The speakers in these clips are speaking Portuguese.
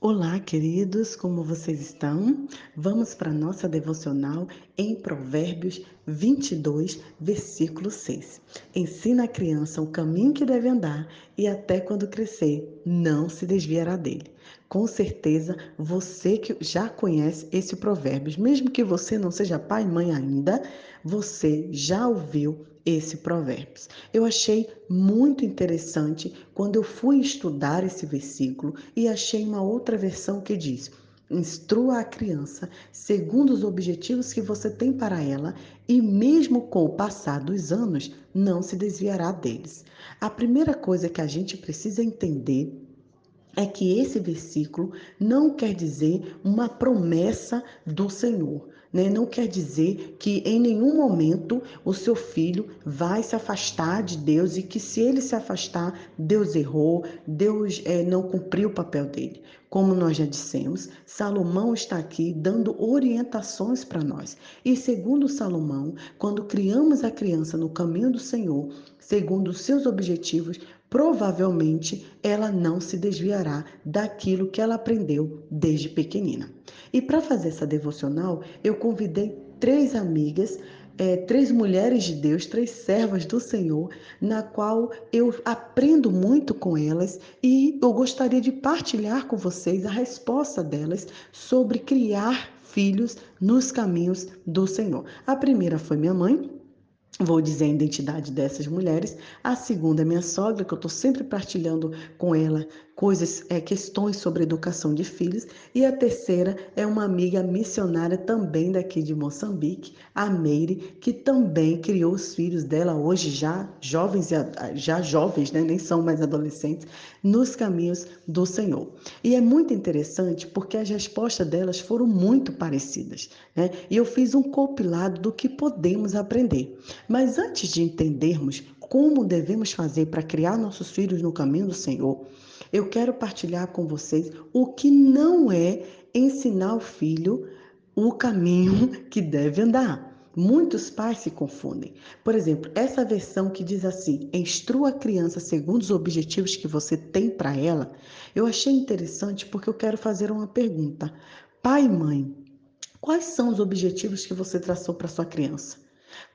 Olá, queridos, como vocês estão? Vamos para nossa devocional em Provérbios 22, versículo 6. Ensina a criança o caminho que deve andar e até quando crescer, não se desviará dele. Com certeza, você que já conhece esse provérbio, mesmo que você não seja pai e mãe ainda, você já ouviu esse provérbio. Eu achei muito interessante quando eu fui estudar esse versículo e achei uma outra versão que diz: Instrua a criança segundo os objetivos que você tem para ela, e mesmo com o passar dos anos, não se desviará deles. A primeira coisa que a gente precisa entender é que esse versículo não quer dizer uma promessa do Senhor. Né? Não quer dizer que em nenhum momento o seu filho vai se afastar de Deus e que se ele se afastar, Deus errou, Deus é, não cumpriu o papel dele. Como nós já dissemos, Salomão está aqui dando orientações para nós. E segundo Salomão, quando criamos a criança no caminho do Senhor, segundo os seus objetivos, provavelmente ela não se desviará daquilo que ela aprendeu desde pequenina. E para fazer essa devocional, eu convidei três amigas é, três mulheres de Deus, três servas do Senhor, na qual eu aprendo muito com elas e eu gostaria de partilhar com vocês a resposta delas sobre criar filhos nos caminhos do Senhor. A primeira foi minha mãe, Vou dizer a identidade dessas mulheres. A segunda é minha sogra, que eu estou sempre partilhando com ela coisas, é, questões sobre educação de filhos. E a terceira é uma amiga missionária também daqui de Moçambique, a Meire, que também criou os filhos dela hoje já jovens, já jovens, né? nem são mais adolescentes, nos caminhos do Senhor. E é muito interessante porque as respostas delas foram muito parecidas. Né? E eu fiz um compilado do que podemos aprender. Mas antes de entendermos como devemos fazer para criar nossos filhos no caminho do Senhor, eu quero partilhar com vocês o que não é ensinar o filho o caminho que deve andar. Muitos pais se confundem. Por exemplo, essa versão que diz assim: instrua a criança segundo os objetivos que você tem para ela, eu achei interessante porque eu quero fazer uma pergunta. Pai e mãe, quais são os objetivos que você traçou para sua criança?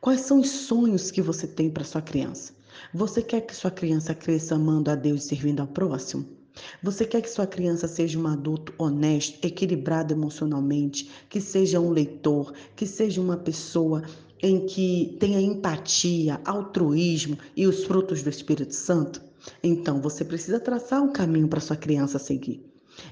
Quais são os sonhos que você tem para sua criança? Você quer que sua criança cresça amando a Deus e servindo ao próximo? Você quer que sua criança seja um adulto honesto, equilibrado emocionalmente, que seja um leitor, que seja uma pessoa em que tenha empatia, altruísmo e os frutos do Espírito Santo? Então, você precisa traçar um caminho para sua criança seguir.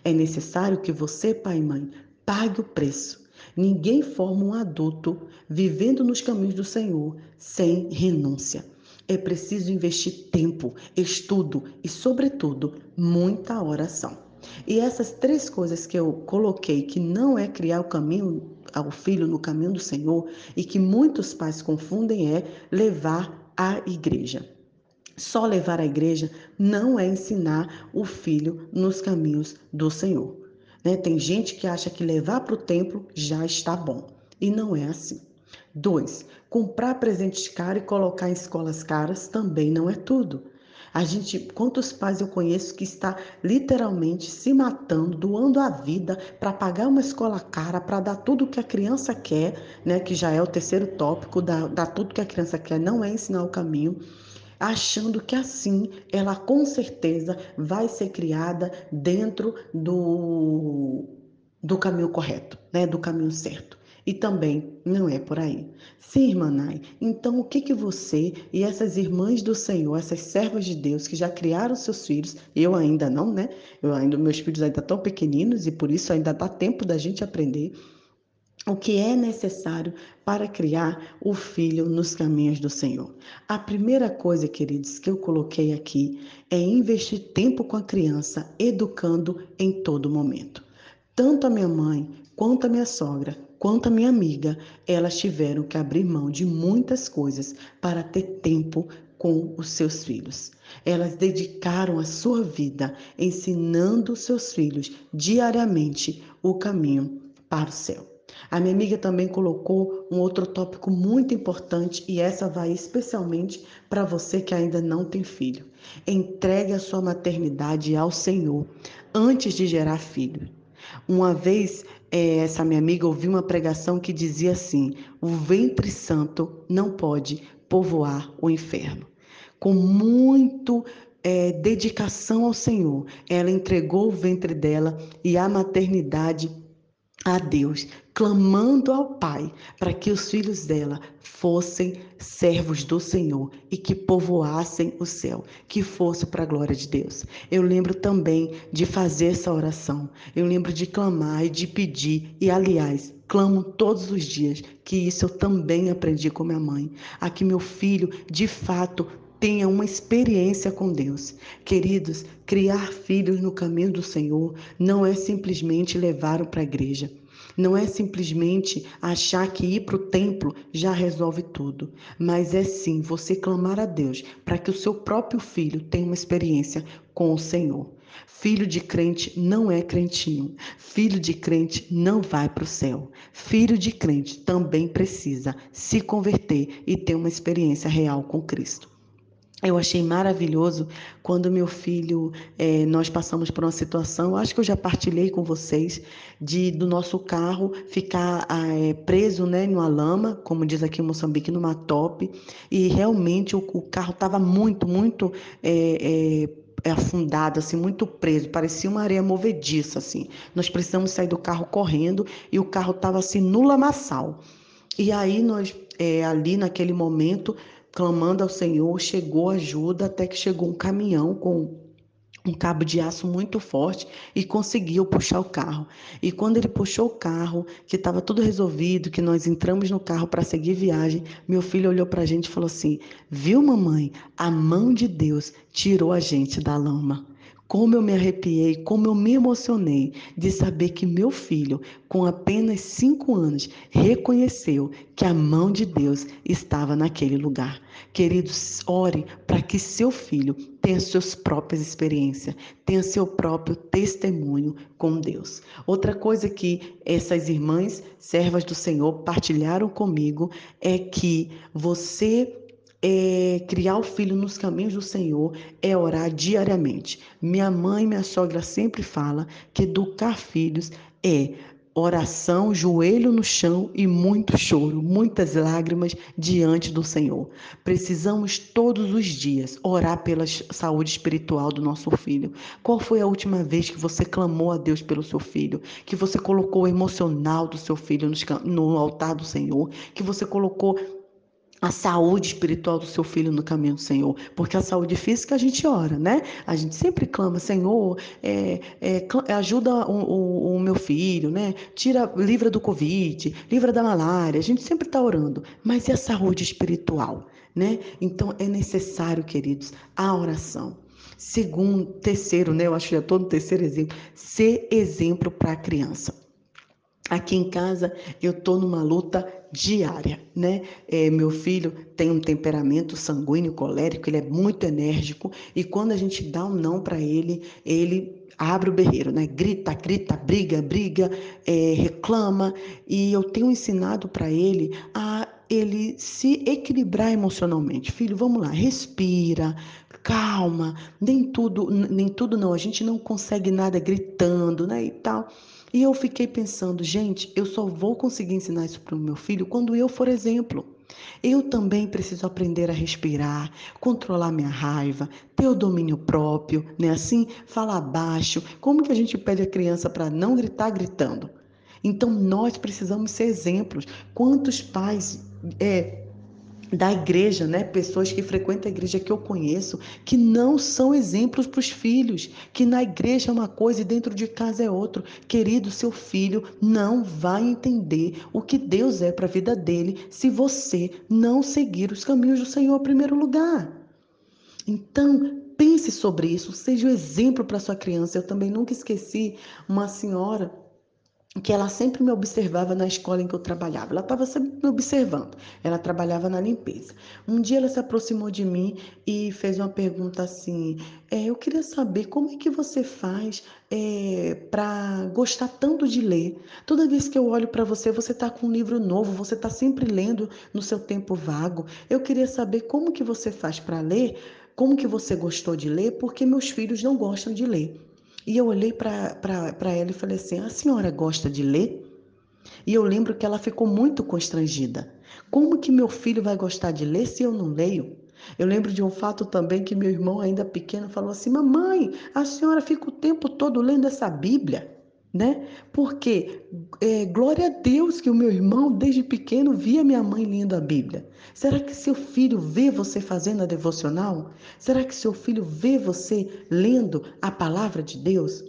É necessário que você, pai e mãe, pague o preço. Ninguém forma um adulto vivendo nos caminhos do Senhor sem renúncia. É preciso investir tempo, estudo e, sobretudo, muita oração. E essas três coisas que eu coloquei, que não é criar o caminho ao filho no caminho do Senhor e que muitos pais confundem, é levar à igreja. Só levar à igreja não é ensinar o filho nos caminhos do Senhor. Né? Tem gente que acha que levar para o templo já está bom. E não é assim. Dois, comprar presentes caros e colocar em escolas caras também não é tudo. A gente, quantos pais eu conheço que está literalmente se matando, doando a vida para pagar uma escola cara, para dar tudo o que a criança quer, né? Que já é o terceiro tópico, dar, dar tudo que a criança quer, não é ensinar o caminho achando que assim ela com certeza vai ser criada dentro do, do caminho correto, né? do caminho certo. E também não é por aí. Sim, irmã Nai, então o que que você e essas irmãs do Senhor, essas servas de Deus que já criaram seus filhos, eu ainda não, né? Eu ainda meus filhos ainda estão pequeninos e por isso ainda dá tempo da gente aprender o que é necessário para criar o filho nos caminhos do Senhor. A primeira coisa, queridos, que eu coloquei aqui é investir tempo com a criança, educando em todo momento. Tanto a minha mãe, quanto a minha sogra, quanto a minha amiga, elas tiveram que abrir mão de muitas coisas para ter tempo com os seus filhos. Elas dedicaram a sua vida ensinando os seus filhos diariamente o caminho para o céu. A minha amiga também colocou um outro tópico muito importante e essa vai especialmente para você que ainda não tem filho. Entregue a sua maternidade ao Senhor antes de gerar filho. Uma vez, essa minha amiga ouviu uma pregação que dizia assim: o ventre santo não pode povoar o inferno. Com muito é, dedicação ao Senhor, ela entregou o ventre dela e a maternidade a Deus, clamando ao Pai para que os filhos dela fossem servos do Senhor e que povoassem o céu, que fosse para a glória de Deus. Eu lembro também de fazer essa oração, eu lembro de clamar e de pedir, e aliás, clamo todos os dias, que isso eu também aprendi com minha mãe, a que meu filho de fato tenha uma experiência com Deus. Queridos, criar filhos no caminho do Senhor não é simplesmente levar para a igreja. Não é simplesmente achar que ir para o templo já resolve tudo, mas é sim você clamar a Deus para que o seu próprio filho tenha uma experiência com o Senhor. Filho de crente não é crentinho. Filho de crente não vai para o céu. Filho de crente também precisa se converter e ter uma experiência real com Cristo. Eu achei maravilhoso quando meu filho, é, nós passamos por uma situação, acho que eu já partilhei com vocês, de do nosso carro ficar é, preso né, numa lama, como diz aqui em Moçambique, numa top, e realmente o, o carro estava muito, muito é, afundado, assim, muito preso, parecia uma areia movediça, assim. Nós precisamos sair do carro correndo e o carro estava assim no lamaçal. E aí nós, ali naquele momento, clamando ao Senhor, chegou ajuda até que chegou um caminhão com um cabo de aço muito forte e conseguiu puxar o carro. E quando ele puxou o carro, que estava tudo resolvido, que nós entramos no carro para seguir viagem, meu filho olhou para a gente e falou assim: Viu, mamãe? A mão de Deus tirou a gente da lama. Como eu me arrepiei, como eu me emocionei de saber que meu filho, com apenas cinco anos, reconheceu que a mão de Deus estava naquele lugar. Queridos, ore para que seu filho tenha suas próprias experiências, tenha seu próprio testemunho com Deus. Outra coisa que essas irmãs, servas do Senhor, partilharam comigo é que você é, criar o filho nos caminhos do Senhor é orar diariamente. Minha mãe, minha sogra sempre fala que educar filhos é oração, joelho no chão e muito choro, muitas lágrimas diante do Senhor. Precisamos todos os dias orar pela saúde espiritual do nosso filho. Qual foi a última vez que você clamou a Deus pelo seu filho? Que você colocou o emocional do seu filho no altar do Senhor? Que você colocou a saúde espiritual do seu filho no caminho do Senhor. Porque a saúde física a gente ora, né? A gente sempre clama, Senhor, é, é, ajuda o, o, o, meu filho, né? Tira, livra do Covid, livra da malária. A gente sempre está orando. Mas e a saúde espiritual, né? Então é necessário, queridos, a oração. Segundo, terceiro, né? Eu acho que já estou no terceiro exemplo. Ser exemplo para a criança. Aqui em casa eu estou numa luta diária, né? É, meu filho tem um temperamento sanguíneo, colérico, ele é muito enérgico e quando a gente dá um não para ele, ele abre o berreiro, né? Grita, grita, briga, briga, é, reclama e eu tenho ensinado para ele a ele se equilibrar emocionalmente. Filho, vamos lá, respira, calma, nem tudo, nem tudo não, a gente não consegue nada gritando, né, e tal. E eu fiquei pensando, gente, eu só vou conseguir ensinar isso para o meu filho quando eu for exemplo. Eu também preciso aprender a respirar, controlar minha raiva, ter o domínio próprio, né? Assim, falar baixo. Como que a gente pede a criança para não gritar gritando? Então nós precisamos ser exemplos. Quantos pais é, da igreja, né? Pessoas que frequentam a igreja que eu conheço, que não são exemplos para os filhos, que na igreja é uma coisa e dentro de casa é outro. Querido, seu filho não vai entender o que Deus é para a vida dele se você não seguir os caminhos do Senhor em primeiro lugar. Então, pense sobre isso, seja o um exemplo para sua criança. Eu também nunca esqueci uma senhora que ela sempre me observava na escola em que eu trabalhava. Ela estava sempre me observando. Ela trabalhava na limpeza. Um dia ela se aproximou de mim e fez uma pergunta assim: é, Eu queria saber como é que você faz é, para gostar tanto de ler. Toda vez que eu olho para você, você está com um livro novo. Você está sempre lendo no seu tempo vago. Eu queria saber como que você faz para ler. Como que você gostou de ler? Porque meus filhos não gostam de ler. E eu olhei para ela e falei assim: a senhora gosta de ler? E eu lembro que ela ficou muito constrangida. Como que meu filho vai gostar de ler se eu não leio? Eu lembro de um fato também que meu irmão, ainda pequeno, falou assim: Mamãe, a senhora fica o tempo todo lendo essa Bíblia né? Porque é, glória a Deus que o meu irmão, desde pequeno, via minha mãe lendo a Bíblia. Será que seu filho vê você fazendo a devocional? Será que seu filho vê você lendo a palavra de Deus?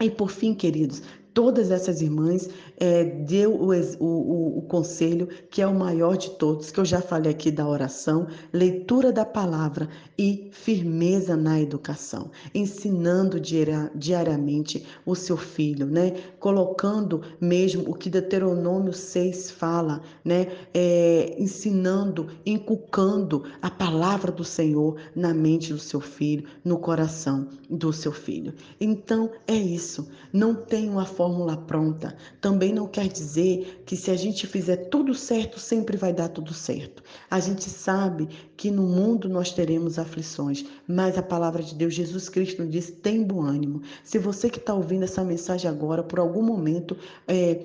E por fim, queridos, todas essas irmãs é, deu o, o, o, conselho que é o maior de todos, que eu já falei aqui da oração, leitura da palavra e firmeza na educação, ensinando diariamente o seu filho, né? Colocando mesmo o que Deuteronômio 6 fala, né? É, ensinando, inculcando a palavra do Senhor na mente do seu filho, no coração do seu filho. Então é isso. Não tem uma fórmula pronta. Também não quer dizer que se a gente fizer tudo certo, sempre vai dar tudo certo. A gente sabe que no mundo nós teremos aflições, mas a palavra de Deus, Jesus Cristo, diz: tem bom ânimo. Se você que está ouvindo essa mensagem agora, por algum momento, é,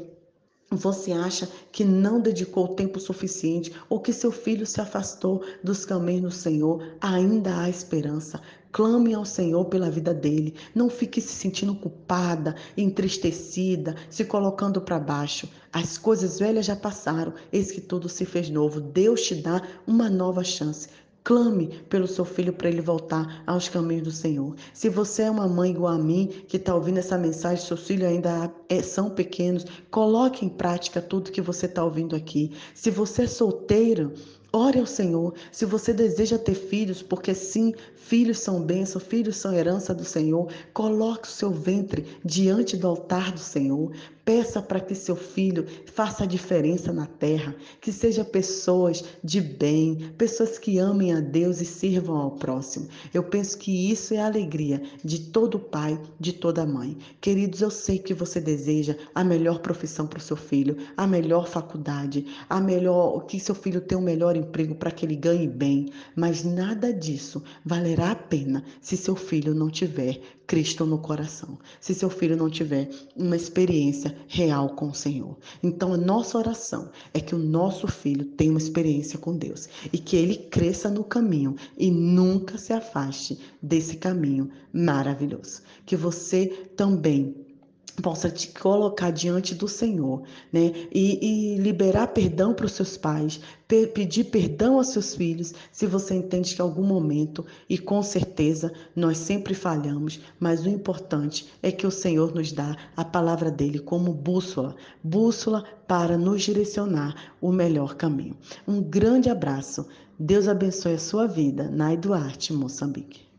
você acha que não dedicou tempo suficiente ou que seu filho se afastou dos caminhos do Senhor, ainda há esperança. Clame ao Senhor pela vida dele. Não fique se sentindo culpada, entristecida, se colocando para baixo. As coisas velhas já passaram, eis que tudo se fez novo. Deus te dá uma nova chance. Clame pelo seu filho para ele voltar aos caminhos do Senhor. Se você é uma mãe igual a mim, que está ouvindo essa mensagem, seus filhos ainda é, são pequenos, coloque em prática tudo que você está ouvindo aqui. Se você é solteiro, Ore ao Senhor. Se você deseja ter filhos, porque sim, filhos são bênção, filhos são herança do Senhor, coloque o seu ventre diante do altar do Senhor. Peça para que seu filho faça a diferença na terra, que sejam pessoas de bem, pessoas que amem a Deus e sirvam ao próximo. Eu penso que isso é a alegria de todo pai, de toda mãe. Queridos, eu sei que você deseja a melhor profissão para o seu filho, a melhor faculdade, a melhor que seu filho tenha o um melhor emprego para que ele ganhe bem, mas nada disso valerá a pena se seu filho não tiver Cristo no coração, se seu filho não tiver uma experiência real com o Senhor. Então, a nossa oração é que o nosso filho tenha uma experiência com Deus e que ele cresça no caminho e nunca se afaste desse caminho maravilhoso. Que você também possa te colocar diante do Senhor, né? E, e liberar perdão para os seus pais, pe pedir perdão aos seus filhos, se você entende que em algum momento, e com certeza nós sempre falhamos, mas o importante é que o Senhor nos dá a palavra dele como bússola, bússola para nos direcionar o melhor caminho. Um grande abraço. Deus abençoe a sua vida. Nai Duarte, Moçambique.